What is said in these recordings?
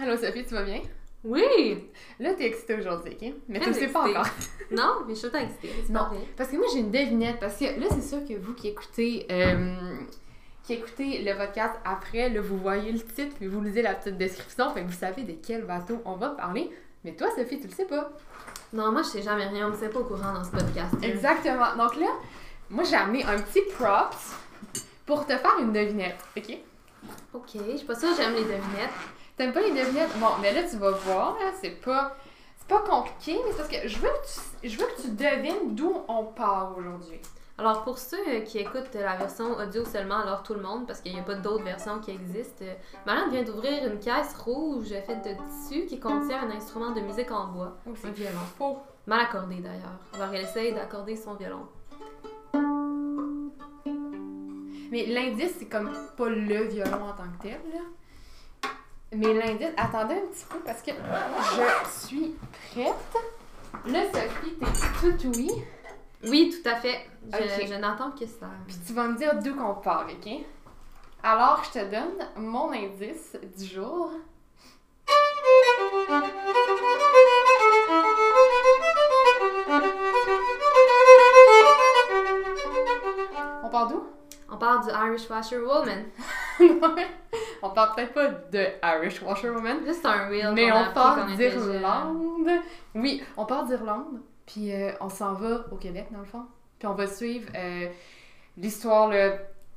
Allô Sophie, tu vas bien? Oui! Là, t'es excitée aujourd'hui, ok? Mais tu le sais pas encore. Non, mais je suis tout excitée. Non. Parce que moi, j'ai une devinette. Parce que là, c'est sûr que vous qui écoutez, euh, qui écoutez le podcast après, là, vous voyez le titre puis vous lisez la petite description. Fait que vous savez de quel bateau on va parler. Mais toi, Sophie, tu le sais pas. Non, moi, je sais jamais rien. On me sait pas au courant dans ce podcast. Exactement. Donc là, moi, j'ai amené un petit props pour te faire une devinette, ok? Ok, je suis pas sûre que j'aime les devinettes. T'aimes pas les devinettes? Bon, mais là, tu vas voir, là, c'est pas... C'est pas compliqué, mais c'est parce que je veux que tu, je veux que tu devines d'où on part aujourd'hui. Alors, pour ceux euh, qui écoutent la version audio seulement, alors tout le monde, parce qu'il n'y a pas d'autres versions qui existent, euh, Marianne vient d'ouvrir une caisse rouge faite de tissu qui contient un instrument de musique en bois. Oh, Un violon. faux. Mal accordé d'ailleurs. Alors, elle essaye d'accorder son violon. Mais l'indice, c'est comme pas le violon en tant que tel, là. Mais l'indice, attendez un petit peu parce que je suis prête. Là, Sophie, t'es tout oui? Oui, tout à fait. Je, n'attends que ça. Puis tu vas me dire d'où qu'on part, ok? Alors, je te donne mon indice du jour. On part d'où? On parle du Irish Washerwoman. on parle peut-être pas de Irish Washerwoman, c'est un reel mais on part d'Irlande. Oui, on part d'Irlande, puis euh, on s'en va au Québec, dans le fond. Puis on va suivre euh, l'histoire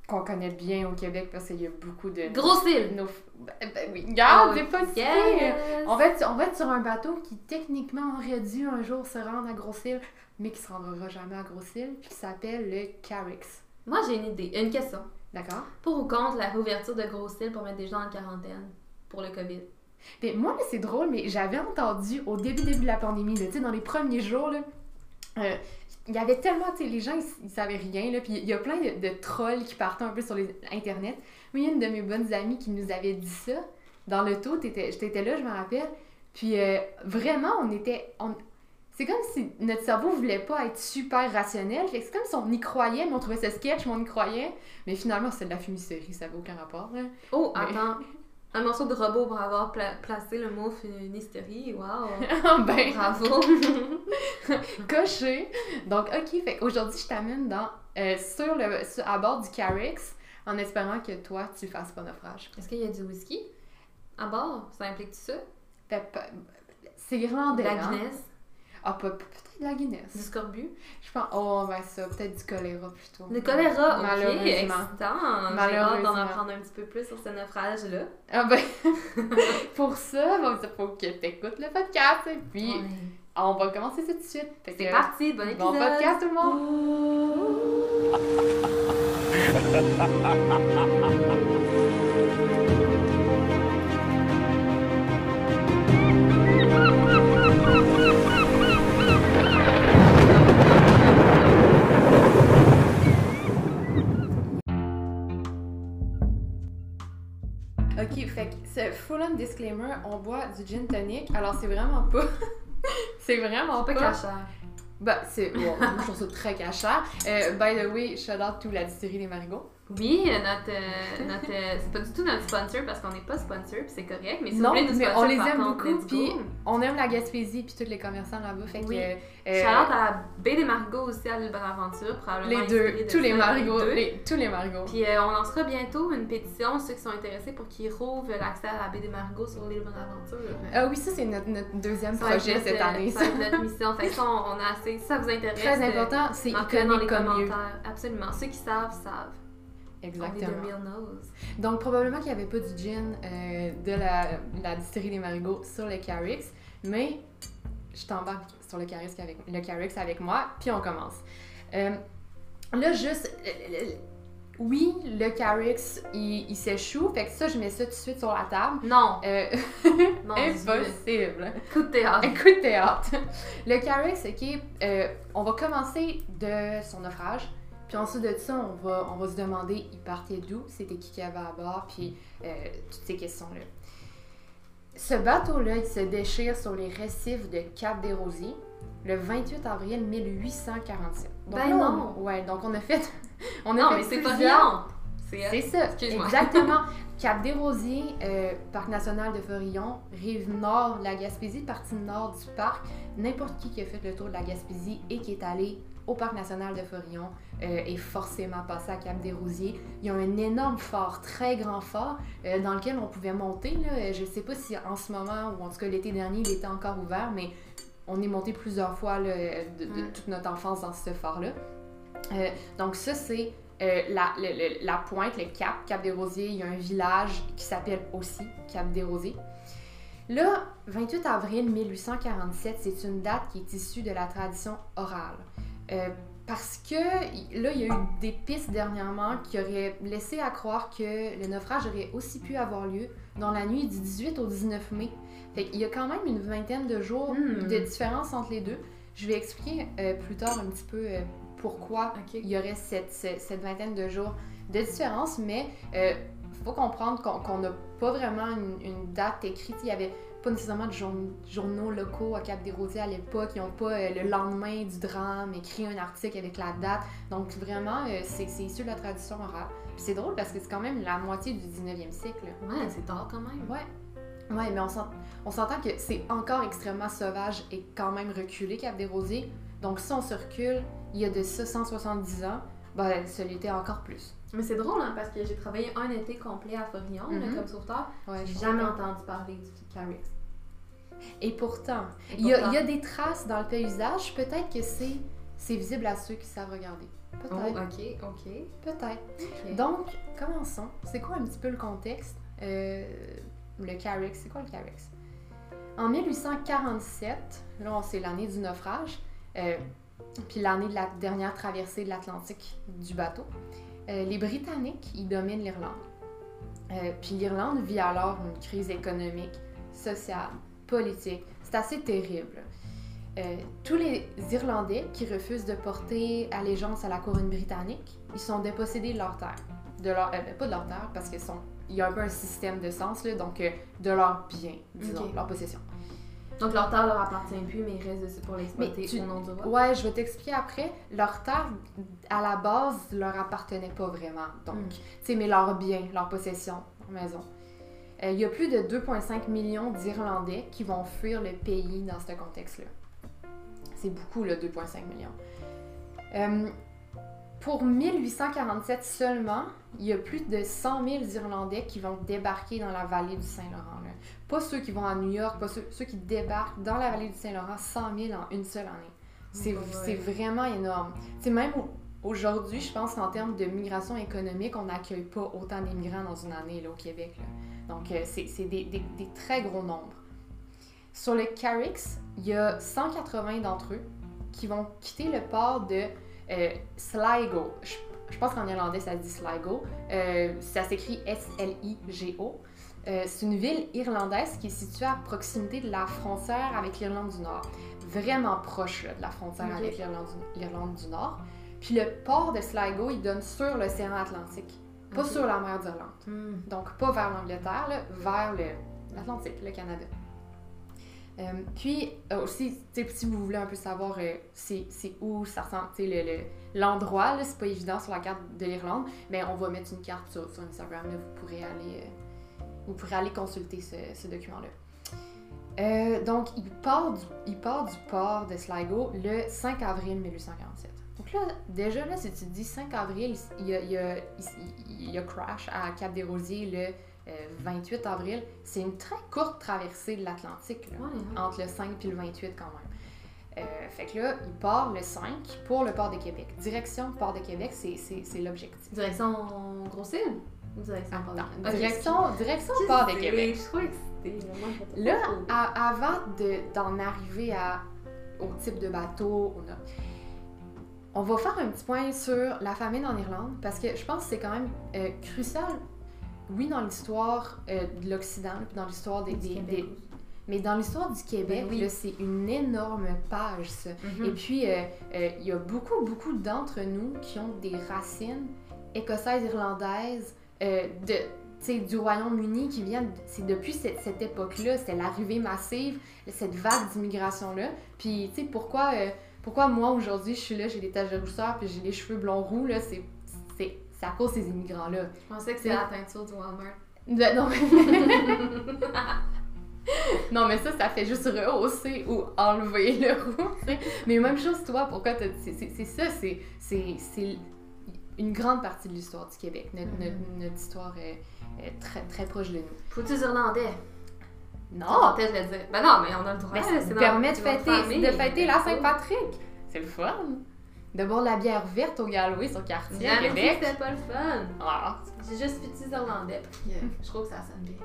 qu'on connaît bien au Québec parce qu'il y a beaucoup de. jeunes. Gros cils! Nos... Ben, ben oui, regarde, Oh, pas yes! On va, être, on va être sur un bateau qui techniquement aurait dû un jour se rendre à Gros-Île, mais qui se rendra jamais à Gros-Île, puis qui s'appelle le Carix. Moi, j'ai une idée, une question. D'accord? Pour ou contre la réouverture de gros cils pour mettre des gens en quarantaine pour le COVID? Mais moi, c'est drôle, mais j'avais entendu au début, début de la pandémie, tu sais, dans les premiers jours, là, euh, il y avait tellement, tu sais, les gens, ils, ils savaient rien, là, puis il y a plein de, de trolls qui partaient un peu sur les Internet. Moi, il y a une de mes bonnes amies qui nous avait dit ça dans le taux, j'étais là, je me rappelle, puis euh, vraiment, on était... On, c'est comme si notre cerveau voulait pas être super rationnel. Fait que c'est comme si on y croyait, mais on trouvait ça sketch, mais on y croyait. Mais finalement, c'était de la fumisterie, ça avait aucun rapport. Là. Oh, Mais- attends. Un morceau de robot pour avoir pla- placé le mot hystérie. Wow! ben, Bravo! coché. Donc, ok, fait aujourd'hui, je t'amène dans, euh, sur le, sur- à bord du Carix en espérant que toi, tu fasses pas naufrage. Est-ce qu'il y a du whisky à bord? Ça implique ça? Pas- C'est De irlandais, la hein? Ah, pas- peut-être de la Du Guinness. scorbut? Je pense, oh, ben ça, peut-être du choléra plutôt. Le choléra, ok! Malheureusement. Excitant! J'ai hâte d'en Malheureusement. apprendre un petit peu plus sur ce naufrage-là. Ah ben, pour ça, bon, il faut que t'écoutes le podcast, et puis Ouais. on va commencer tout de suite. C'est parti, bon épisode! Bon podcast tout le monde! fait que ce full on disclaimer, on boit du gin tonic. Alors c'est vraiment pas. c'est vraiment Pas pas. cachère. Bah, c'est. Bon, moi, je trouve ça très cachère. Euh, by the way, shout out to la distillerie des marigots. Oui, euh, notre, euh, notre, euh, c'est pas du tout notre sponsor parce qu'on n'est pas sponsor puis c'est correct, mais si Non, vous nous mais sponsor, on les aime contre, beaucoup, puis. On aime la Gaspésie puis tous les commerçants là-bas. Fait que. Oui. euh, Shout-out à la baie des marigots aussi à l'île Bonaventure, probablement les deux, tous les les- tous les marigots. Puis euh, on lancera bientôt une pétition, ceux qui sont intéressés, pour qu'ils rouvrent l'accès à la baie des sur l'île Bonaventure. Ah oui, ça, c'est notre, notre deuxième Ça projet notre, cette euh, année. Ça être notre mission. Fait que ça, on, on a assez. Si ça vous intéresse, Très euh, important, c'est marquez-le dans les iconique mieux. commentaires. Absolument. Ceux qui savent, savent. Exactement. the real knows. Donc, probablement qu'il n'y avait pas du gin euh, de la, la distillerie des marigots sur le Carix, mais je t'embarque sur le Carix avec, le Carix avec moi, puis on commence. Euh, là, juste, euh, oui, le Carix, il, il s'échoue, fait que ça, je mets ça tout de suite sur la table. Non, non, impossible. Coup de théâtre. Coup de théâtre. Le Carix, ok, on va commencer de son naufrage. Puis ensuite de ça, on va, on va se demander, il partait d'où, c'était qui qui avait à bord, puis euh, toutes ces questions-là. Ce bateau-là, il se déchire sur les récifs de Cap-des-Rosiers le 28 avril 1847. Donc Ben là, on- non. ouais, donc on a fait... On a Non, fait mais c'est pas rien. C'est C'est ça, exactement. Cap des Rosiers, euh, Parc national de Forillon, rive nord de la Gaspésie, partie nord du parc. N'importe qui qui a fait le tour de la Gaspésie et qui est allé au Parc national de Forillon euh, est forcément passé à Cap des Rosiers. Il y a un énorme fort, très grand fort, euh, dans lequel on pouvait monter. Là. Je ne sais pas si en ce moment, ou en tout cas l'été dernier, il était encore ouvert, mais on est monté plusieurs fois là, de, de Mm. toute notre enfance dans ce fort-là. Euh, donc ça, c'est euh, la, le- le- la pointe, le cap, Cap des Rosiers. Il y a un village qui s'appelle aussi Cap des Rosiers. Là, 28 avril 1847, c'est une date qui est issue de la tradition orale. Euh, parce que là, il y a eu des pistes dernièrement qui auraient laissé à croire que le naufrage aurait aussi pu avoir lieu dans la nuit du 18 au 19 mai. Fait qu'il y a quand même une vingtaine de jours Hmm. de différence entre les deux. Je vais expliquer euh, plus tard un petit peu euh, pourquoi il y aurait cette, cette, cette vingtaine de jours de différence, mais il faut comprendre qu'on n'a pas vraiment une, une date écrite. Il n'y avait pas nécessairement de journ- journaux locaux à Cap-des-Rosiers à l'époque. Ils n'ont pas euh, le lendemain du drame écrit un article avec la date. Donc vraiment, euh, c'est issu de la tradition orale. Puis c'est drôle parce que c'est quand même la moitié du 19e siècle. Ouais, c'est tard quand même. Ouais. Ouais, mais on s'entend que c'est encore extrêmement sauvage et quand même reculé Cap-des-Rosiers. Donc si on se recule, il y a de ça 170 ans, ben ça l'était encore plus. Mais c'est drôle, hein, parce que j'ai travaillé un été complet à Forillon, là, Mhm. comme sauveteur. Ouais, J'ai jamais comprends. entendu parler du Carix. Et pourtant, il y, a, y des traces dans le paysage. Peut-être que c'est visible à ceux qui savent regarder. Oh, Peut-être. ok, ok. Peut-être. Donc, commençons. C'est quoi un petit peu le contexte? Euh, le Carix, c'est quoi le Carix? En 1847, là, c'est l'année du naufrage, euh, puis l'année de la dernière traversée de l'Atlantique du bateau. Euh, les Britanniques, ils dominent l'Irlande. Euh, puis l'Irlande vit alors une crise économique, sociale, politique. C'est assez terrible. Euh, tous les Irlandais qui refusent de porter allégeance à la couronne britannique, ils sont dépossédés de leur terre. De leur, euh, pas de leur terre, parce qu'il y a un peu un système de sens, là, donc euh, de leurs biens, disons, leur possession. Donc leur terre leur appartient plus, mais il reste dessus pour l'exploiter tu- au nom du roi. Ouais, je vais t'expliquer après. Leur terre, à la base, leur appartenait pas vraiment. Donc, Mm. tu sais, mais leurs biens, leurs possessions, leur maison. Euh, Il y a plus de 2,5 millions d'Irlandais qui vont fuir le pays dans ce contexte-là. C'est beaucoup, le 2,5 millions. Euh, pour 1847 seulement, il y a plus de 100 000 Irlandais qui vont débarquer dans la vallée du Saint-Laurent. Pas ceux qui vont à New York, pas ceux, ceux qui débarquent dans la vallée du Saint-Laurent, 100 000 en une seule année. C'est Ouais. vraiment énorme. C'est même au- aujourd'hui, je pense qu'en termes de migration économique, on n'accueille pas autant d'immigrants dans une année là, au Québec. là. Donc, euh, c'est c'est des, des- des très gros nombres. Sur le Carix, il y a 180 d'entre eux qui vont quitter le port de euh, Sligo. Je, je pense qu'en irlandais, ça se dit Sligo. Euh, ça s'écrit S-L-I-G-O. Euh, c'est une ville irlandaise qui est située à proximité de la frontière avec l'Irlande du Nord. Vraiment proche là, de la frontière avec l'Irlande du, Nord. Puis le port de Sligo, il donne sur l'océan Atlantique, pas sur la mer d'Irlande. Hmm. Donc, pas vers l'Angleterre, vers le- l'Atlantique, le Canada. Euh, puis, euh, aussi, si vous voulez un peu savoir euh, c'est où ça ressemble, le- le- l'endroit, là, c'est pas évident sur la carte de l'Irlande, mais on va mettre une carte sur, Instagram, là, vous pourrez aller, vous pourrez aller consulter ce, document-là. Donc, il part, du, port de Sligo le 5 avril 1847. Donc là, déjà, là, si tu dis 5 avril, il y a, crash à Cap-des-Rosiers le euh, 28 avril. C'est une très courte traversée de l'Atlantique, Ouais, entre le 5 et le 28 quand même. Euh, fait que là, il part le 5 pour le port de Québec. Direction port de Québec, c'est l'objectif. Direction Grosse-Île ou direction Port- direction, port de Québec. Je suis trop excitée. Là, à- avant de- d'en arriver à, au type de bateau, on, a- on va faire un petit point sur la famine en Irlande parce que je pense que c'est quand même euh, crucial, oui, dans l'histoire euh, de l'Occident, puis dans l'histoire des, des- des- mais dans l'histoire du Québec, Ben oui. c'est une énorme page, ça. Mhm. Et puis, euh, euh, il y a beaucoup, beaucoup d'entre nous qui ont des racines écossaises, irlandaises, de, du Royaume-Uni qui viennent, c'est depuis cette, cette époque-là, c'est l'arrivée massive, cette vague d'immigration-là. Puis, tu sais, pourquoi, pourquoi moi, aujourd'hui, je suis là, j'ai des taches de rousseur, puis j'ai les cheveux blonds roux, là, c'est, c'est, c'est à cause de ces immigrants-là. Je pensais que c'était la teinture du Walmart. De- non, mais... non, mais ça, ça fait juste rehausser ou enlever le sais. Mais même chose, toi, pourquoi t'as- c'est c'est- c'est ça, c'est- c'est c'est une grande partie de l'histoire du Québec. Notre, Mhm. notre- notre histoire est, est très, très proche de nous. Faut-tu irlandais? Non! Peut-être je vais dire. Ben non, mais on a le droit. Mais ça c'est nous permet de c'est fêter, de fêter la Ben, Saint-Patrick. C'est le fun. De boire de la bière verte au Galway sur quartier à Québec. c'était pas le fun. Ah, J'ai juste fait irlandais je trouve que ça sonne bien.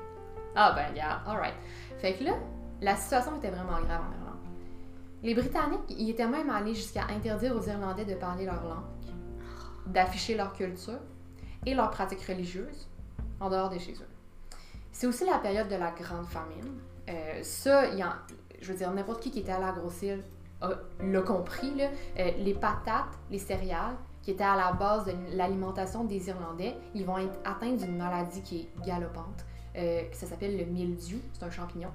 Ah ben, yeah, alright. Fait que là, la situation était vraiment grave en Irlande. Les Britanniques, ils étaient même allés jusqu'à interdire aux Irlandais de parler leur langue, d'afficher leur culture et leurs pratiques religieuses en dehors de chez eux. C'est aussi la période de la Grande Famine. Euh, ça, y en- je veux dire, n'importe qui qui était allé à Grosse-Île a- l'a compris. Là. Euh, les patates, les céréales, qui étaient à la base de l'alimentation des Irlandais, ils vont être atteints d'une maladie qui est galopante. Euh, ça s'appelle le mildiou, c'est un champignon.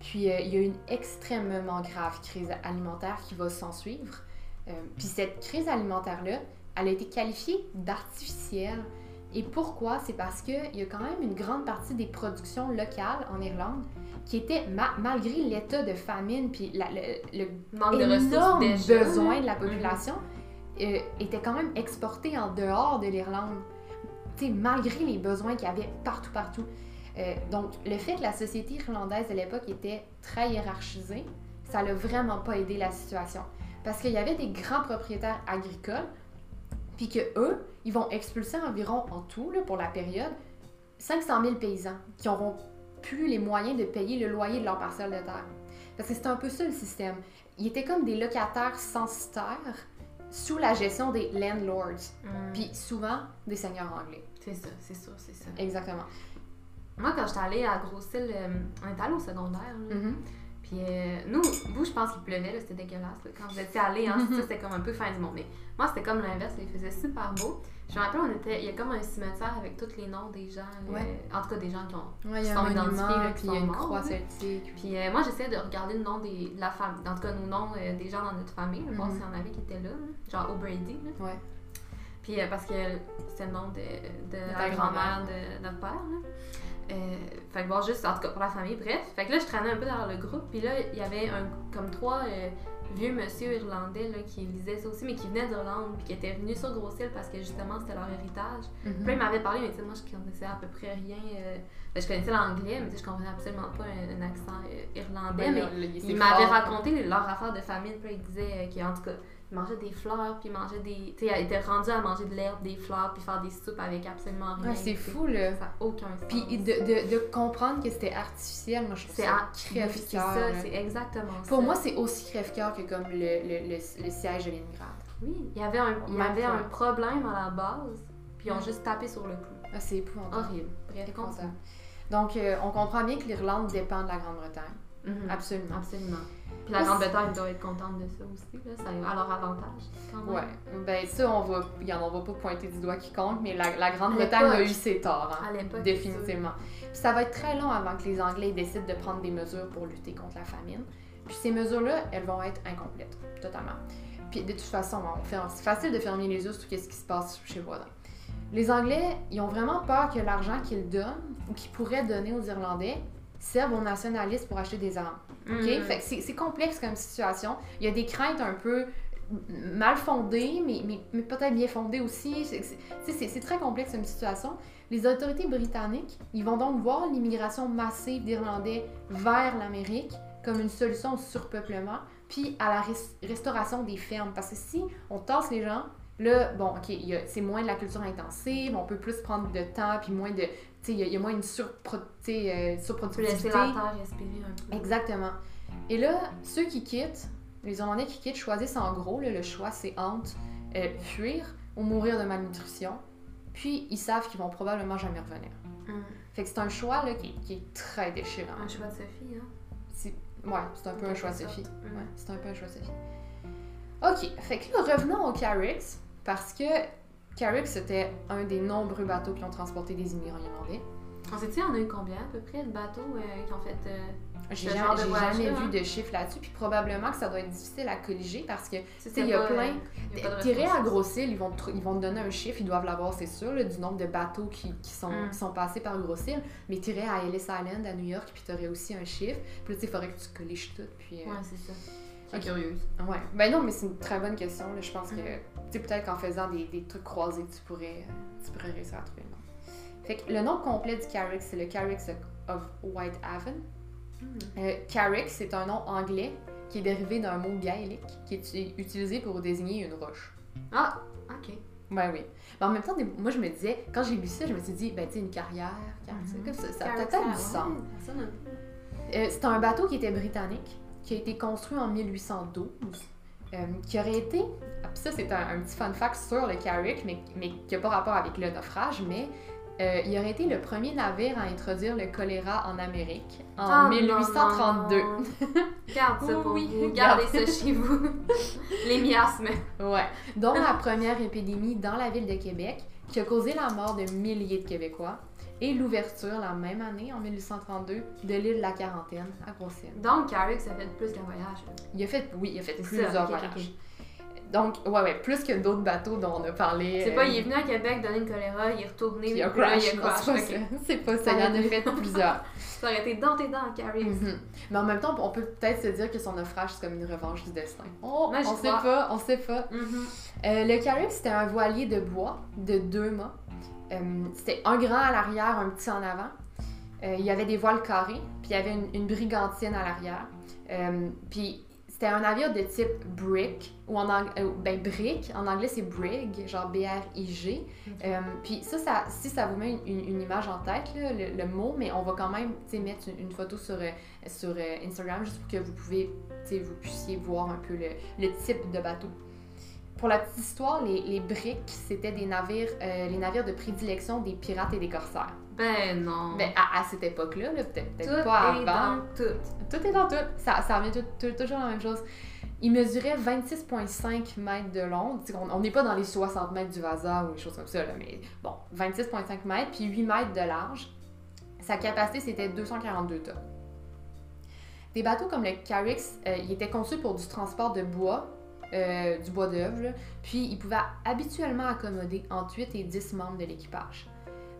Puis euh, il y a une extrêmement grave crise alimentaire qui va s'en suivre. Euh, puis cette crise alimentaire-là, elle a été qualifiée d'artificielle. Et pourquoi? C'est parce qu'il y a quand même une grande partie des productions locales en Irlande qui étaient, ma- malgré l'état de famine, puis la- le, le Manque de ressources besoin de la Mhm. population, euh, étaient quand même exportés en dehors de l'Irlande. Tu sais, malgré les besoins qu'il y avait partout, partout. Euh, donc, le fait que la société irlandaise de l'époque était très hiérarchisée, ça n'a vraiment pas aidé la situation. Parce qu'il y avait des grands propriétaires agricoles, puis que eux, ils vont expulser environ en tout, là, pour la période, 500 000 paysans qui n'auront plus les moyens de payer le loyer de leur parcelle de terre. Parce que c'est un peu ça le système. Ils étaient comme des locataires censitaires sous la gestion des landlords, Mm. puis souvent des seigneurs anglais. C'est ça, c'est sûr, c'est ça. Exactement. Moi, quand j'étais allée à Grosse-Île, euh, on allé au secondaire. Mhm. Puis euh, nous, vous, je pense qu'il pleuvait, c'était dégueulasse. là. Quand vous étiez allés, hein, ça, c'était comme un peu fin du monde. Mais moi, c'était comme l'inverse, il faisait super beau. Je me rappelle, on était, il y a comme un cimetière avec tous les noms des gens. En tout cas, des gens qui ont. Ouais, un sont identifiés, là, puis qui il y a une morts, croix celtique. puis- euh, moi, j'essayais de regarder le nom des, de la famille, en tout cas, nos noms euh, des gens dans notre famille, là, voir Mhm. s'il y en avait qui étaient là, genre O'Brady. Ouais. Puis parce que c'était le nom de, de ta la grand-mère grand-mère. de notre père. Là. Euh, fait que bon, juste en tout cas pour la famille, bref. Fait que là, je traînais un peu dans le groupe, puis là, il y avait un, comme trois euh, vieux monsieur irlandais là, qui lisaient ça aussi, mais qui venaient d'Irlande, puis qui étaient venus sur Grosse-Île parce que justement c'était leur héritage. Mhm. Puis ils m'avaient parlé, mais tu sais, moi, je connaissais à peu près rien. euh, ben, je connaissais l'anglais, mais tu sais, je comprenais absolument pas un, un accent euh, irlandais. Ben, mais ils m'avaient raconté leur affaire de famille, puis ils disaient qu'en tout cas, ils mangeaient des fleurs, puis ils mangeaient des. Tu sais, ils étaient rendus à manger de l'herbe, des fleurs, puis faire des soupes avec absolument rien. Ouais, c'est fou, là. Ça n'a aucun sens. Puis de, de, de comprendre que c'était artificiel, moi, je trouve c'est ça en- c'est crève-cœur. ça, c'est exactement ça. Pour moi, c'est aussi crève-cœur que comme le, le, le, le siège de Leningrad. oui, il y avait un, il y avait un problème à la base, puis ils ont juste tapé sur le clou. Ah, c'est épouvantable. Horrible. Bref. Donc, euh, on comprend bien que l'Irlande dépend de la Grande-Bretagne. Mhm. Absolument. Absolument. Puis la Grande-Bretagne doit être contente de ça aussi, là. ça a leur avantage. Quand même. Ouais. Ben, ça, on va, on va pas pointer du doigt quiconque, mais la, la À Grande-Bretagne a eu ses torts. hein. À l'époque. Définitivement. Puis ça va être très long avant que les Anglais décident de prendre des mesures pour lutter contre la famine. Puis ces mesures-là, elles vont être incomplètes, totalement. Puis de toute façon, c'est facile de fermer les yeux sur ce qui se passe chez le voisin. Les Anglais, ils ont vraiment peur que l'argent qu'ils donnent ou qu'ils pourraient donner aux Irlandais serve aux nationalistes pour acheter des armes. OK? Fait que c'est complexe comme situation. Il y a des craintes un peu mal fondées, mais, mais, mais peut-être bien fondées aussi. C'est- très complexe comme situation. Les autorités britanniques, ils vont donc voir l'immigration massive d'Irlandais vers l'Amérique comme une solution au surpeuplement, puis à la res- restauration des fermes. Parce que si on tasse les gens, là, bon, OK, c'est moins de la culture intensive, on peut plus prendre de temps, puis moins de... Il y a- il y, a moins une surpro- euh, surproductivité. la terre respirer un peu. Exactement. Et là, ceux qui quittent, les Irlandais qui quittent, choisissent en gros, là, le choix c'est entre euh, fuir ou mourir de malnutrition, puis ils savent qu'ils vont probablement jamais revenir. Mhm. Fait que c'est un choix là, qui, qui est très déchirant. Un choix de Sophie, hein. C'est- Ouais, c'est un peu un choix de Sophie. sorte. Ouais, c'est un peu un choix de Sophie. Ok, fait que là, revenons au Carricks, parce que Carricks c'était un des nombreux bateaux qui ont transporté des immigrants irlandais. On sait-tu, on a eu combien à peu près de bateaux euh, qui ont fait. euh, J'ai jamais, jamais hein. vu de chiffres là-dessus, puis probablement que ça doit être difficile à colliger parce que sais, il y a plein- euh, Tiré à. Grossil, ils vont, te, ils vont te donner un chiffre, ils doivent l'avoir, c'est sûr, là, du nombre de bateaux qui, qui sont, Mm. qui sont passés par Grossil. Mais tiré à Ellis Island, à New York, puis tu aurais aussi un chiffre. Puis là, tu il faudrait que tu colliges tout. Puis, euh, Ouais, c'est ça. Curieuse. ouais. Ben non, mais c'est une très bonne question. là. Je pense que, tu sais, peut-être qu'en faisant des, des trucs croisés, tu pourrais, tu pourrais réussir à trouver le nom. Fait que le nom complet du Carrick, c'est le Carrick of White Haven. Hmm. Euh, Carrick, c'est un nom anglais qui est dérivé d'un mot gaélique qui est utilisé pour désigner une roche. Ah, ok. Ouais, oui. Mais en même temps, moi, je me disais, quand j'ai lu ça, je me suis dit, ben, tu sais, une carrière, car- Mhm. comme ça, ça a peut-être du sens. Euh, c'est un bateau qui était britannique, qui a été construit en 1812, euh, qui aurait été, ah, puis ça, c'est un, un petit fun fact sur le Carrick, mais, mais qui n'a pas rapport avec le naufrage, mais euh, il aurait été le premier navire à introduire le choléra en Amérique en Ah, non, 1832. non, non. Garde ça pour Oui, vous. garde. Gardez ça chez vous. Les miasmes. Ouais. Dont la première épidémie dans la ville de Québec, qui a causé la mort de milliers de Québécois, et l'ouverture la même année, en 1832, de l'île de la Quarantaine à Grosse-Île. Donc, Carrick, ça fait plus qu'un voyage. Il a fait, oui, il a fait plusieurs ça, ok, voyages. Donc, ouais, ouais, plus que d'autres bateaux dont on a parlé. C'est euh, pas, il est venu à Québec donner une choléra, il est retourné, il a crash. il a crash. c'est pas ça. C'est pas ça. Il en a fait plusieurs. Ça aurait été dans tes dents, Carrick. Mhm. Mais en même temps, on peut peut-être se dire que son naufrage, c'est comme une revanche du destin. Oh, Moi, on sait crois. pas, on sait pas. Mhm. Euh, le Carrick, c'était un voilier de bois de deux mâts. Euh, c'était un grand à l'arrière, un petit en avant. Euh, il y avait des voiles carrées, puis il y avait une, une brigantine à l'arrière. Euh, puis c'était un navire de type brick, ou en anglais, ben brick, en anglais c'est brig, genre B-R-I-G. Euh, puis ça, ça, si ça vous met une, une- une image en tête, là, le, le mot, mais on va quand même mettre une, une photo sur, euh, sur Instagram juste pour que vous, pouvez, puissiez voir un peu le, le type de bateau. Pour la petite histoire, les, les briques, c'était des navires, euh, les navires de prédilection des pirates et des corsaires. Ben non. Mais à, à cette époque-là, là, peut-être peut-être tout pas est avant. dans tout. Tout est dans tout. Ça, ça revient tout- tout- toujours la même chose. Il mesurait 26,5 mètres de long. On n'est pas dans les 60 mètres du Vasa ou des choses comme ça, là, mais bon, 26,5 mètres, puis 8 mètres de large. Sa capacité, c'était 242 tonnes. Des bateaux comme le Carix, euh, il était conçu pour du transport de bois, euh, du bois d'œuvre, puis il pouvait habituellement accommoder entre 8 et 10 membres de l'équipage.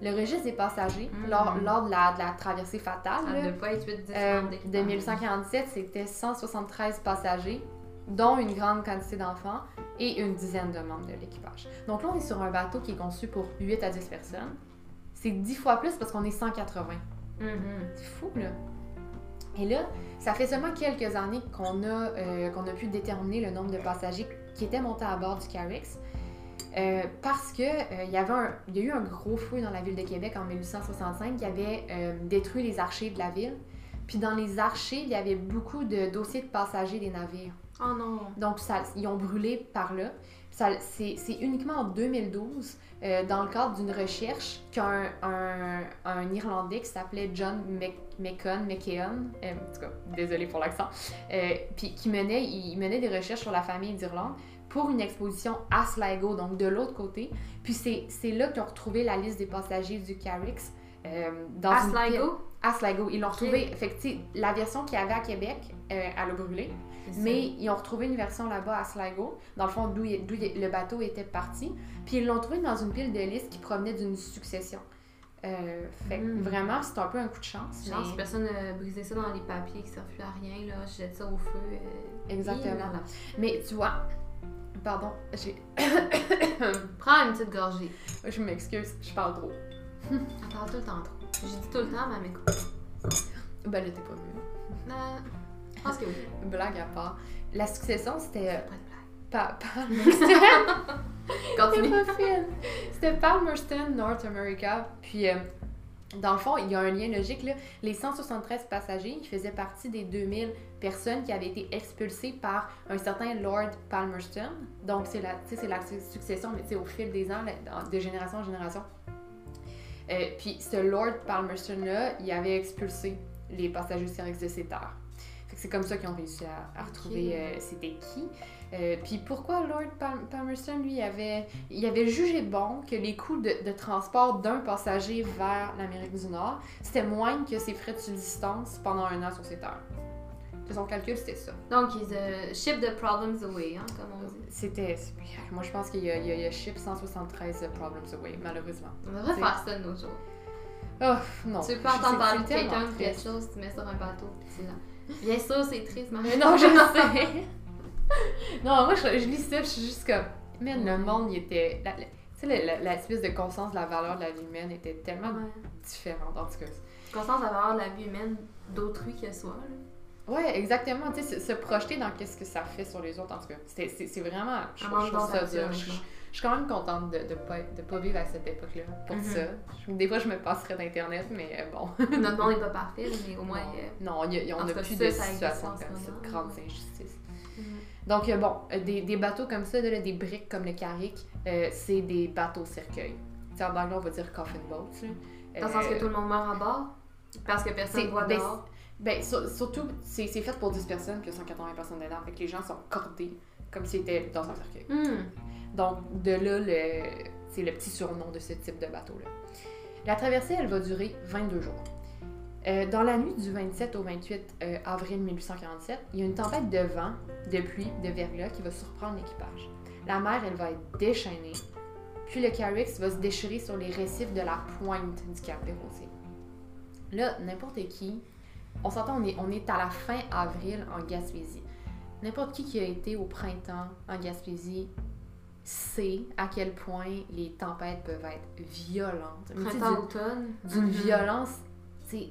Le registre des passagers, Mhm. lors, lors de, la, de la traversée fatale, là, ne doit pas être 8-10 euh, de d'équipage. 1847, c'était 173 passagers, dont une grande quantité d'enfants et une dizaine de membres de l'équipage. Donc là, on est sur un bateau qui est conçu pour 8 à 10 personnes. C'est 10 fois plus parce qu'on est 180. Mhm. C'est fou, là. Et là, ça fait seulement quelques années qu'on a, euh, qu'on a pu déterminer le nombre de passagers qui étaient montés à bord du Carix. Euh, parce que euh, il y avait un- il y a eu un gros feu dans la ville de Québec en 1865 qui avait euh, détruit les archives de la ville. Puis dans les archives, il y avait beaucoup de dossiers de passagers des navires. Oh non. Donc, ça, ils ont brûlé par là. C'est uniquement en 2012, euh, dans le cadre d'une recherche, qu'un un, un Irlandais qui s'appelait John Mc- McCon, McKeon, euh, en tout cas, désolé pour l'accent, euh, puis qui menait, il menait des recherches sur la famille d'Irlande pour une exposition à Sligo, donc de l'autre côté. Puis c'est là qu'ils ont retrouvé la liste des passagers du dans À une Sligo? À Sligo. Ils l'ont retrouvé. Fait que, la version qu'il y avait à Québec, elle a brûlé. Mais ils ont retrouvé une version là-bas à Sligo, dans le fond d'où le bateau était parti. Puis ils l'ont trouvé dans une pile de listes qui provenait d'une succession. Euh, fait que Mm. vraiment, c'est un peu un coup de chance. Genre, si mais- personne n'a brisé ça dans les papiers qui servent plus à rien, là, je jette ça au feu. euh, Exactement. voilà. Mais tu vois, pardon, j'ai. Prends une petite gorgée. je m'excuse, je parle trop. Elle parle tout le temps trop. J'ai dit tout le temps, mais elle m'écoute. Ben là, t'es pas mieux. Euh, pense que oui. Blague à part. La succession, c'était. euh, Pas de blague. Pa-. Continue. C'était pas fine. C'était Palmerston, North America. Puis, euh, dans le fond, il y a un lien logique. Là. Les 173 passagers qui faisaient partie des 2000 personnes qui avaient été expulsées par un certain Lord Palmerston. Donc, c'est la, la su- succession, mais au fil des ans, là, de génération en génération. Euh, puis, ce Lord Palmerston-là, il avait expulsé les passagers Syrinx de ses terres. Fait que c'est comme ça qu'ils ont réussi à, retrouver euh, c'était qui. Euh, Puis pourquoi Lord Pal- Palmerston, lui, avait, il avait jugé bon que les coûts de, de transport d'un passager vers l'Amérique du Nord, c'était moins que ses frais de subsistance pendant un an sur ces terres. De son calcul, c'était ça. Donc, ils uh, ship the problems away, hein, comme on dit. C'était. Moi, je pense qu'il y y y a ship 173 problems away, malheureusement. On devrait faire ça de nos jours. Oh, non. Tu peux entendre parler de quelqu'un de quelque chose, tu mets sur un bateau, c'est là. Bien sûr, c'est triste, Marie. Mais non, je sais. non, moi, je, je lis ça, je suis juste comme. Man, le monde, il était. la- la- tu sais, la, la- la espèce de conscience de la valeur de la vie humaine était tellement Ouais. différente, en tout cas. Conscience à valeur de la vie humaine d'autrui que soi. là. Ouais, exactement. Tu sais, se, se projeter dans qu'est-ce que ça fait sur les autres, en tout cas. C'est- vraiment. Je, je trouve ça dur. Je, suis quand même contente de ne de pas, de pas vivre à cette époque-là pour Mhm. ça. Je- des fois, je me passerais d'Internet, mais euh, bon. Notre monde n'est pas parfait, mais au moins. euh, Non, il y a- on n'a plus ça, de ça existe situation en comme ça, de grandes injustices. euh, Donc, euh, bon, euh, des, des bateaux comme ça, là, des briques comme le Carrick, euh, c'est des bateaux sais, en anglais, on va dire coffin boats. là. Dans le sens que Euh, tout le monde meurt à bord, parce que personne ne voit ben, dehors? Ben, sur- surtout, c'est fait pour 10 personnes, puis il y a 180 personnes dedans. Fait que les gens sont cordés comme s'ils étaient dans un cercueil. Hmm. Donc, de là, c'est le petit surnom de ce type de bateau-là. La traversée, elle va durer 22 jours. Euh, dans la nuit du 27 au 28 euh, avril 1847, il y a une tempête de vent, de pluie, de verglas qui va surprendre l'équipage. La mer, elle va être déchaînée, puis le Carrix va se déchirer sur les récifs de la pointe du Cap. Là, n'importe qui, on s'entend, on est, on est à la fin avril en Gaspésie. N'importe qui qui a été au printemps en Gaspésie sait à quel point les tempêtes peuvent être violentes. Mais tu sais, Printemps, automne. du- d'une Mhm. violence, c'est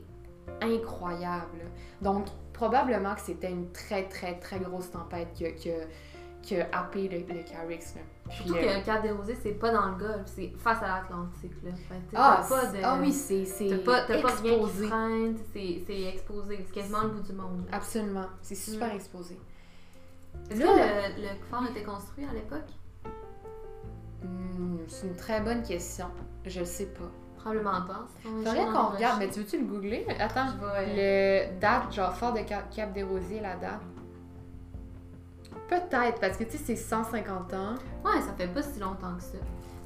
incroyable. Donc, probablement que c'était une très, très, très grosse tempête qui a, qui a- qui a happé le, le Carrix. là. Puis, Surtout euh, que le Cap des c'est pas dans le Golfe, c'est face à l'Atlantique. là. Fait que t'sais, ah, t'as pas de. ah oui, c'est T'as pas, t'as pas rien qui freine, c'est c'est exposé. C'est quasiment le bout du monde. là. Absolument, c'est super Mm. exposé. Est-ce que le, le phare était construit à l'époque? Hmm, c'est une très bonne question. Je sais pas. Probablement pas. Faudrait qu'on regarde, mais tu veux-tu le googler? Attends, Je vais- le date, genre fort de Cap, des Rosiers, la date. Peut-être, parce que tu sais, c'est 150 ans. Ouais, ça fait pas si longtemps que ça.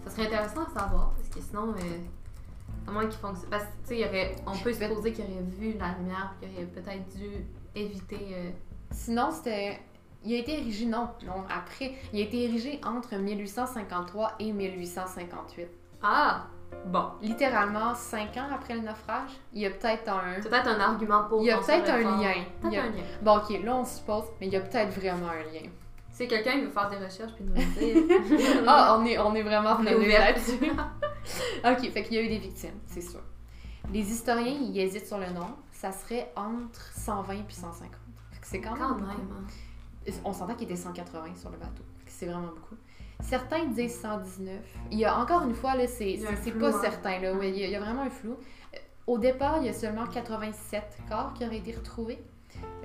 Ça serait intéressant à savoir, parce que sinon, euh, à moins qu'il fonctionne. Parce que, tu sais, aurait- on peut supposer qu'il aurait vu la lumière, qu'il aurait peut-être dû éviter. euh, Sinon, c'était. Il a été érigé, non, non, après. Il a été érigé entre 1853 et 1858. Ah Bon. Littéralement 5 ans après le naufrage. Il y a peut-être un. Peut-être un argument pour. Il y a peut-être un lien. Il y Peut-être a- un lien. Bon, ok, là on suppose, mais il y a peut-être vraiment un lien. Si quelqu'un veut faire des recherches puis nous le dire. Ah, on est, on est vraiment là-dessus. ok, fait qu'il y a eu des victimes, c'est sûr. Les historiens, ils hésitent sur le nombre. Ça serait entre 120 et 150. Fait que c'est quand même. Quand beaucoup. même. hein. On s'entend qu'il était 180 sur le bateau. C'est vraiment beaucoup. Certains disent 119. Il y a encore une fois, c'est un pas hein. certain. Là. Il, y a, il y a vraiment un flou. Euh, Au départ, il y a seulement 87 corps qui auraient été retrouvés.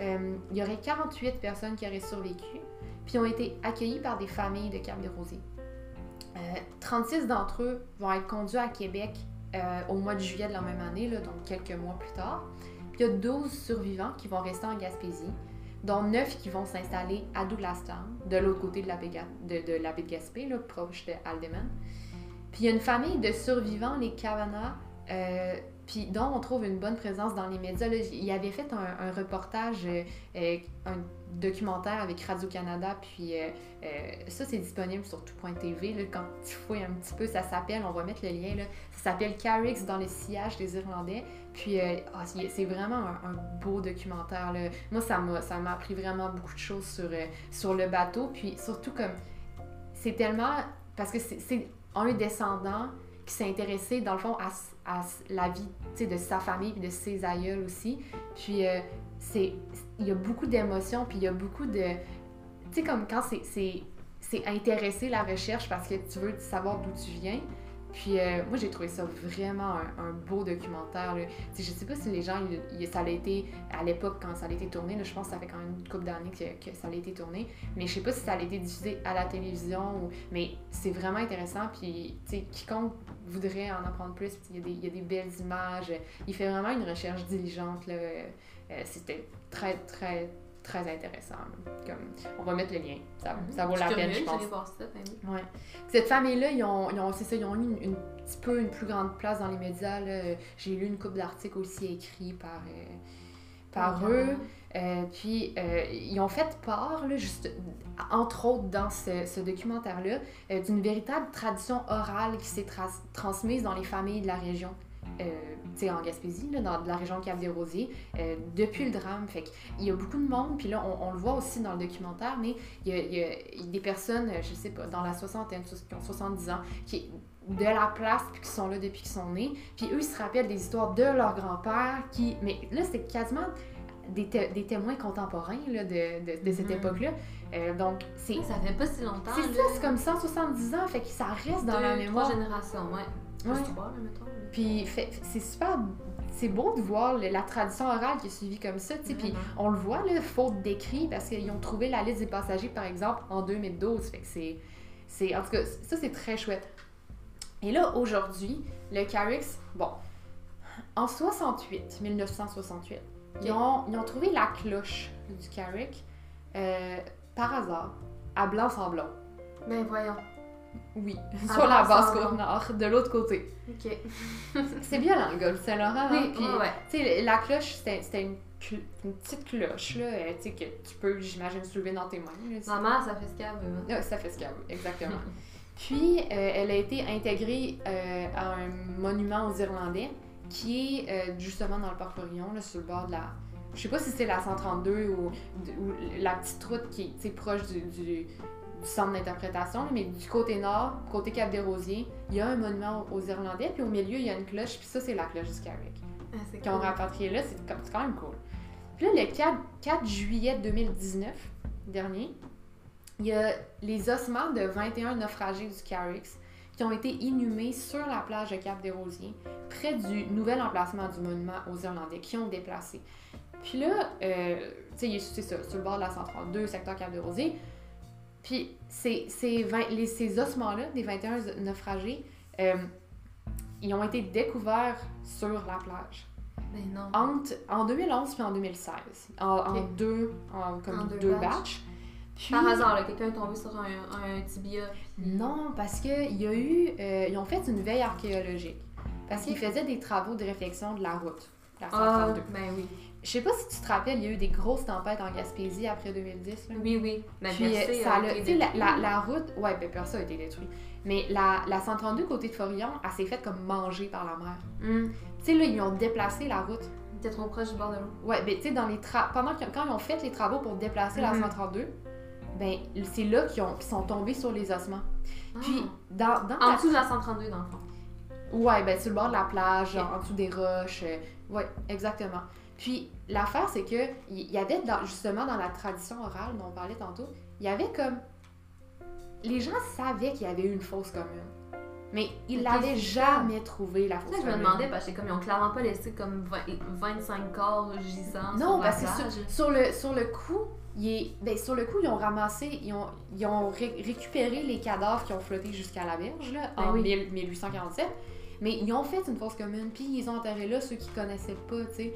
Euh, il y aurait 48 personnes qui auraient survécu, puis ont été accueillis par des familles de Cap des Rosiers. Euh, 36 d'entre eux vont être conduits à Québec euh, au mois de juillet de la même année, là, donc quelques mois plus tard. Puis il y a 12 survivants qui vont rester en Gaspésie, dont 9 qui vont s'installer à Douglastown, de l'autre côté de la baie, de, Gaspé, là, proche de Aldeman. Puis il y a une famille de survivants, les Kavanagh, euh, puis dont on trouve une bonne présence dans les médias. Là, il avait fait un, un reportage, euh, euh, un documentaire avec Radio-Canada, puis euh, euh, ça c'est disponible sur tout.tv. Quand tu fouilles un petit peu, ça s'appelle, on va mettre le lien, là, ça s'appelle Carrix dans le sillage des Irlandais. Puis euh, ah, c'est vraiment un, beau documentaire. Là. Moi, ça m'a appris vraiment beaucoup de choses sur, sur le bateau. Puis surtout comme c'est tellement. Parce que c'est- un descendant qui s'est intéressé, dans le fond, à, à la vie de sa famille et de ses aïeuls aussi. Puis c'est il y a beaucoup d'émotions, puis il y a beaucoup de. Tu sais, comme quand c'est- intéressé la recherche parce que tu veux savoir d'où tu viens. Puis euh, moi, j'ai trouvé ça vraiment un, beau documentaire. Là. Je sais pas si les gens, il- ça a été à l'époque quand ça a été tourné, je pense que ça fait quand même une couple d'années que, ça a été tourné, mais je sais pas si ça a été diffusé à la télévision, ou... mais c'est vraiment intéressant. Puis, quiconque voudrait en apprendre plus, il y, a des- il y a des belles images. Il fait vraiment une recherche diligente là, C'était très, très, très intéressant. Comme, on va mettre le lien. Ça, Mhm. ça vaut la peine, je pense. ça, ben. Ouais. Cette famille-là, ils ont, ils ont, ça, ils ont eu une, une petit peu une plus grande place dans les médias. J'ai lu une couple d'articles aussi écrits par, euh, par Ouais, eux. Euh, puis, euh, ils ont fait part, là, juste, entre autres dans ce, ce documentaire-là, euh, d'une véritable tradition orale qui s'est transmise dans les familles de la région. Euh, en Gaspésie, là, dans la région Cap des Rosiers, euh, depuis le drame. Fait qu'il y a beaucoup de monde, puis là, on, on le voit aussi dans le documentaire, mais il y a, il y il des personnes, euh, je sais pas, dans la soixantaine, qui ont 70 ans, qui de la place, puis qui sont là depuis qu'ils sont nés. Puis eux, ils se rappellent des histoires de leur grand-père, qui... Mais là, c'est quasiment des, té- des témoins contemporains là, de, de, de cette Mhm. époque-là. Euh, donc, c'est... Ça fait pas si longtemps. C'est ça, c'est comme 170 ans, fait que ça reste dans Deux, la mémoire. Trois générations, ouais. Ouais. là, mettons. Puis c'est super, c'est beau de voir le- la tradition orale qui est suivie comme ça, tu sais. Puis Vraiment. on le voit, là, faute d'écrit, parce qu'ils ont trouvé la liste des passagers, par exemple, en 2012. Fait que c'est, c'est, en tout cas, ça c'est très chouette. Et là, aujourd'hui, le Carix, bon, en 68, 1968, ils, ont, ils ont trouvé la cloche du Carrick euh, par hasard, à Blanc-Sablon. Ben voyons. Oui, sur la basse Blanc-Sablon. côte nord, de l'autre côté. Ok. C'est violent, le golfe Saint-Laurent. Oui, hein, puis, ouais, ouais. tu sais, la cloche, c'était une, une petite cloche, là, euh, tu sais, que tu peux, j'imagine, soulever dans tes mains. Maman, ça fait veut. hein. Ouais, ça fait a, exactement. Puis, euh, elle a été intégrée euh, à un monument aux Irlandais qui est euh, justement dans le parc Florion, là, sur le bord de la. Je sais pas si c'est la 132 ou, ou la petite route qui est proche du, du, du centre d'interprétation, mais du côté nord, côté Cap des Rosiers, il y a un monument aux Irlandais, puis au milieu, il y a une cloche, puis ça, c'est la cloche du Carrick Ah, c'est qui ont cool. rapatrié là, c'est quand même cool. Puis là, le 4, 4 juillet 2019 dernier, il y a les ossements de 21 naufragés du Carix qui ont été inhumés sur la plage de Cap des Rosiers, près du nouvel emplacement du monument aux Irlandais, qui ont déplacé. Puis là, euh, tu sais, c'est ça, sur le bord de la 132, secteur Cap des Rosiers. Puis ces, ces, 20 les- ces ossements-là, des 21 naufragés, euh, ils ont été découverts sur la plage Ben non. entre, en 2011 puis en 2016. En, en deux, en, comme En deux deux, batchs. batchs. Puis- Par hasard, là, quelqu'un est tombé sur un, un tibia. puis- Non, parce qu'il y a eu. euh, ils ont fait une veille archéologique. Parce qu'ils faisaient des travaux de réflexion de la route. La Ah, 132. ben oui. Je sais pas si tu te rappelles, il y a eu des grosses tempêtes en Gaspésie après 2010. là. Oui, oui. Ben, Puis euh, ça a été la, la, la route, ouais, ben ça a été détruit. Mais la, la 132 côté de Forillon, elle s'est faite comme manger par la mer. Hum, Tu sais, là, ils ont déplacé la route. T'es trop proche du bord de l'eau. Ouais, ben tu sais, dans les tra- pendant qu'ils- quand ils ont fait les travaux pour déplacer la Mhm. 132, ben c'est là qu'ils ont- sont tombés sur les ossements. Puis Ah. dans, dans En dessous de la 132, dans le fond. Ouais, ben sur le bord de la plage, en dessous des roches. Ouais, exactement. Puis l'affaire, c'est que il y avait dans- justement dans la tradition orale dont on parlait tantôt, il y avait comme. Les gens savaient qu'il y avait eu une fosse commune. Mais ils l'avaient jamais trouvé, la fosse Ça, je me commune. demandais, parce que comme ils ont clairement pas laissé comme 20 25 corps gisants Non, sur parce que sur, sur le, sur le coup, il ben, sur le coup, ils ont ramassé, ils ont, ils ont ré- récupéré les cadavres qui ont flotté jusqu'à la berge là, Ben en oui. 1000 1847. Mais ils ont fait une fosse commune, puis ils ont enterré là ceux qui connaissaient pas, tu sais.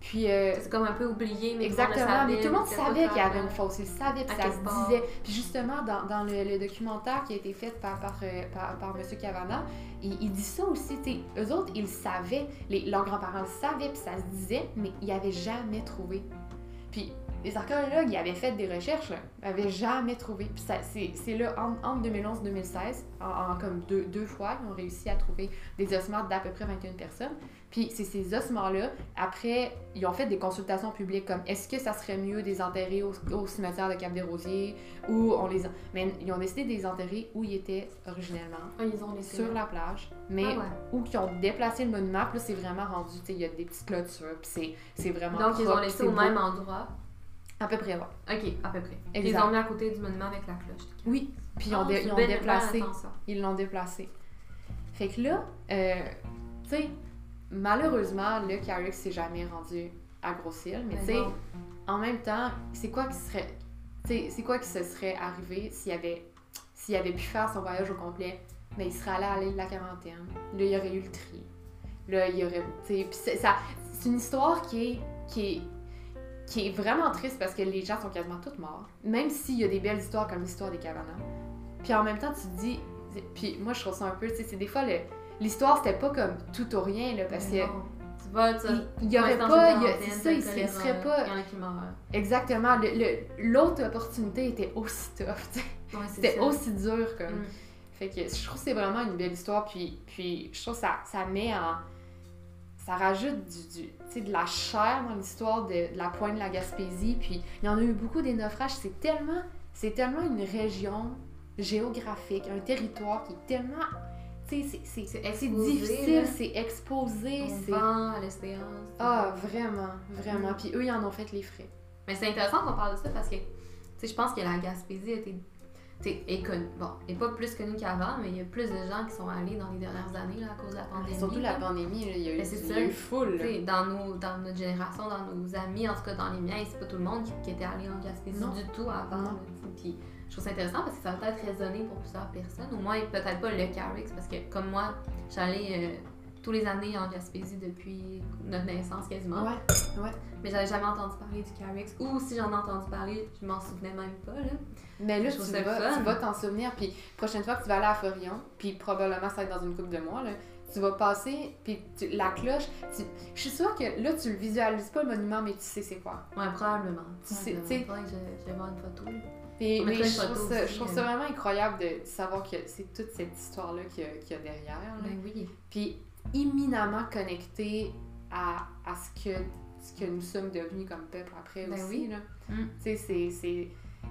Puis, euh, C'est comme un peu oublié, mais exactement, mais tout le monde savait qu'il y avait une fosse, ils savaient, puis ça se part. disait. Puis justement, dans, dans le, le documentaire qui a été fait par, par, euh, par, par M. Cavana, il, il dit ça aussi, tu sais, eux autres, ils le savaient, les, leurs grands-parents le savaient, puis ça se disait, mais ils n'avaient jamais trouvé. Puis les archéologues, ils avaient fait des recherches, n'avaient jamais trouvé. Puis ça- c'est c'est là, en- entre 2011 et 2016, en, en comme deux, deux fois, ils ont réussi à trouver des ossements d'à peu près 21 personnes. Puis c'est ces ossements-là, après, ils ont fait des consultations publiques comme est-ce que ça serait mieux de les enterrer au, au cimetière de Cap-des-Rosiers ou on les... Mais ils ont décidé de les enterrer où ils étaient originellement, Ah, ils ont laissé. sur la plage, mais Ah ouais. où qui ont déplacé le monument, puis là, c'est vraiment rendu, tu sais, il y a des petites clôtures, puis c'est- c'est vraiment Donc, ils ont laissé au beau. même endroit. À peu près, ouais. Ok, à peu près. Ils Exact. ont mis à côté du monument avec la cloche. Oui, puis ils ont, dé- c'est ils ont déplacé. Ils l'ont déplacé. Fait que là, euh, tu sais, malheureusement, le Carrick s'est jamais rendu à Grosse-Île, mais Mais tu sais, en même temps, c'est quoi qui serait. Tu sais, c'est quoi qui se serait arrivé s'il avait, s'il avait pu faire son voyage au complet? Mais il serait allé à l'île de la quarantaine. Là, il y aurait eu le tri. Là, il y aurait. Tu sais, puis c'est, une histoire qui est, qui est qui est vraiment triste parce que les gens sont quasiment tous morts. Même s'il y a des belles histoires comme l'histoire des Cabanas. Puis en même temps, tu te dis. Puis moi, je trouve ça un peu. Tu sais, c'est des fois, l'histoire, c'était pas comme tout ou rien, là, parce que. Tu vas, tu Il y aurait pas. C'est ça, il serait, pas. Il y en a qui meurent. Exactement. L'autre opportunité était aussi tough. Ouais, C'était aussi dur, comme. Mm. Fait que je trouve que c'est vraiment une belle histoire, puis, puis je trouve que ça, ça met en. Ça rajoute du, de la chair dans l'histoire de, de la pointe de la Gaspésie, puis il y en a eu beaucoup des naufrages. C'est tellement, c'est tellement une région géographique, un territoire qui est tellement. C'est- difficile, c'est exposé, c'est. vent, c'est- Ah, vraiment, vraiment. Mm. Puis eux, ils en ont fait les frais. Mais c'est intéressant qu'on parle de ça parce que, tu sais, je pense que la Gaspésie était, tu sais, est connue. Bon, est pas plus connue qu'avant, mais il y a plus de gens qui sont allés dans les dernières années là, à cause de la pandémie. Surtout la pandémie, il y a eu, il y a eu sais, dans, nos, dans notre génération, dans nos amis, en tout cas dans les miens, c'est pas tout le monde qui, qui était allé en Gaspésie Non. du tout avant. Puis je trouve ça intéressant parce que ça va peut-être résonner pour plusieurs personnes. Au moins, peut-être pas le Carix, parce que comme moi, j'allais euh, tous les années en Gaspésie depuis notre naissance quasiment. Ouais. Mais j'avais jamais entendu parler du Carix. Ou si j'en ai entendu parler, je m'en souvenais même pas. Là. Mais là, Je tu vas, tu vas t'en souvenir. Puis, prochaine fois que tu vas aller à Forillon, puis probablement ça va être dans une couple de mois, là, tu vas passer, puis tu- la cloche, tu- je suis sûre que là, tu le visualises pas le monument, mais tu sais c'est quoi. Ouais, probablement. Tu sais, tu sais- je, je vais voir une photo. là. Mais je trouve, ça, aussi, je trouve euh. ça vraiment incroyable de savoir que c'est toute cette histoire-là qu'il y, a- qu'il y a derrière. là. Ben oui. Puis, éminemment connecté à, à ce, que, ce que nous sommes devenus comme peuple après Ben aussi. oui. Mm.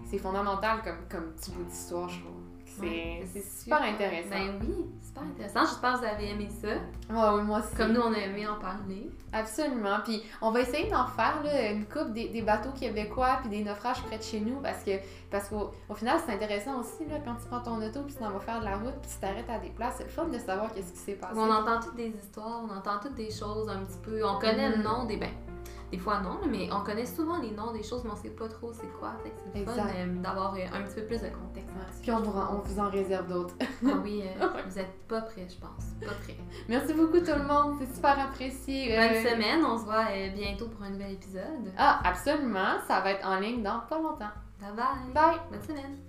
C'est fondamental comme, comme petit bout d'histoire, je trouve. C'est Ouais, super intéressant. Ben oui, super intéressant. J'espère que vous avez aimé ça. Ouais, oui, moi aussi. Comme nous, on a aimé en parler. Absolument. Puis on va essayer d'en faire là, une coupe des, des bateaux québécois puis des naufrages près de chez nous parce que parce qu'au au final c'est intéressant aussi là, quand tu prends ton auto puis tu t'en vas faire de la route puis tu t'arrêtes à des places, c'est le fun de savoir qu'est-ce qui s'est passé. On entend toutes des histoires, on entend toutes des choses un petit peu. On connaît le Mhm. nom des. Ben, des fois non, mais on connaît souvent les noms des choses, mais on sait pas trop c'est quoi. Fait que c'est fun euh, d'avoir euh, un petit peu plus de contexte. Ouais. Puis on vous, rend- on vous en réserve d'autres. Ah oui, euh, vous êtes pas prêts, je pense. Pas prêts. Merci beaucoup tout le monde, c'est super apprécié. Bonne Euh, semaine, on se voit bientôt pour un nouvel épisode. Ah, absolument, ça va être en ligne dans pas longtemps. Bye bye. Bye! Bonne semaine.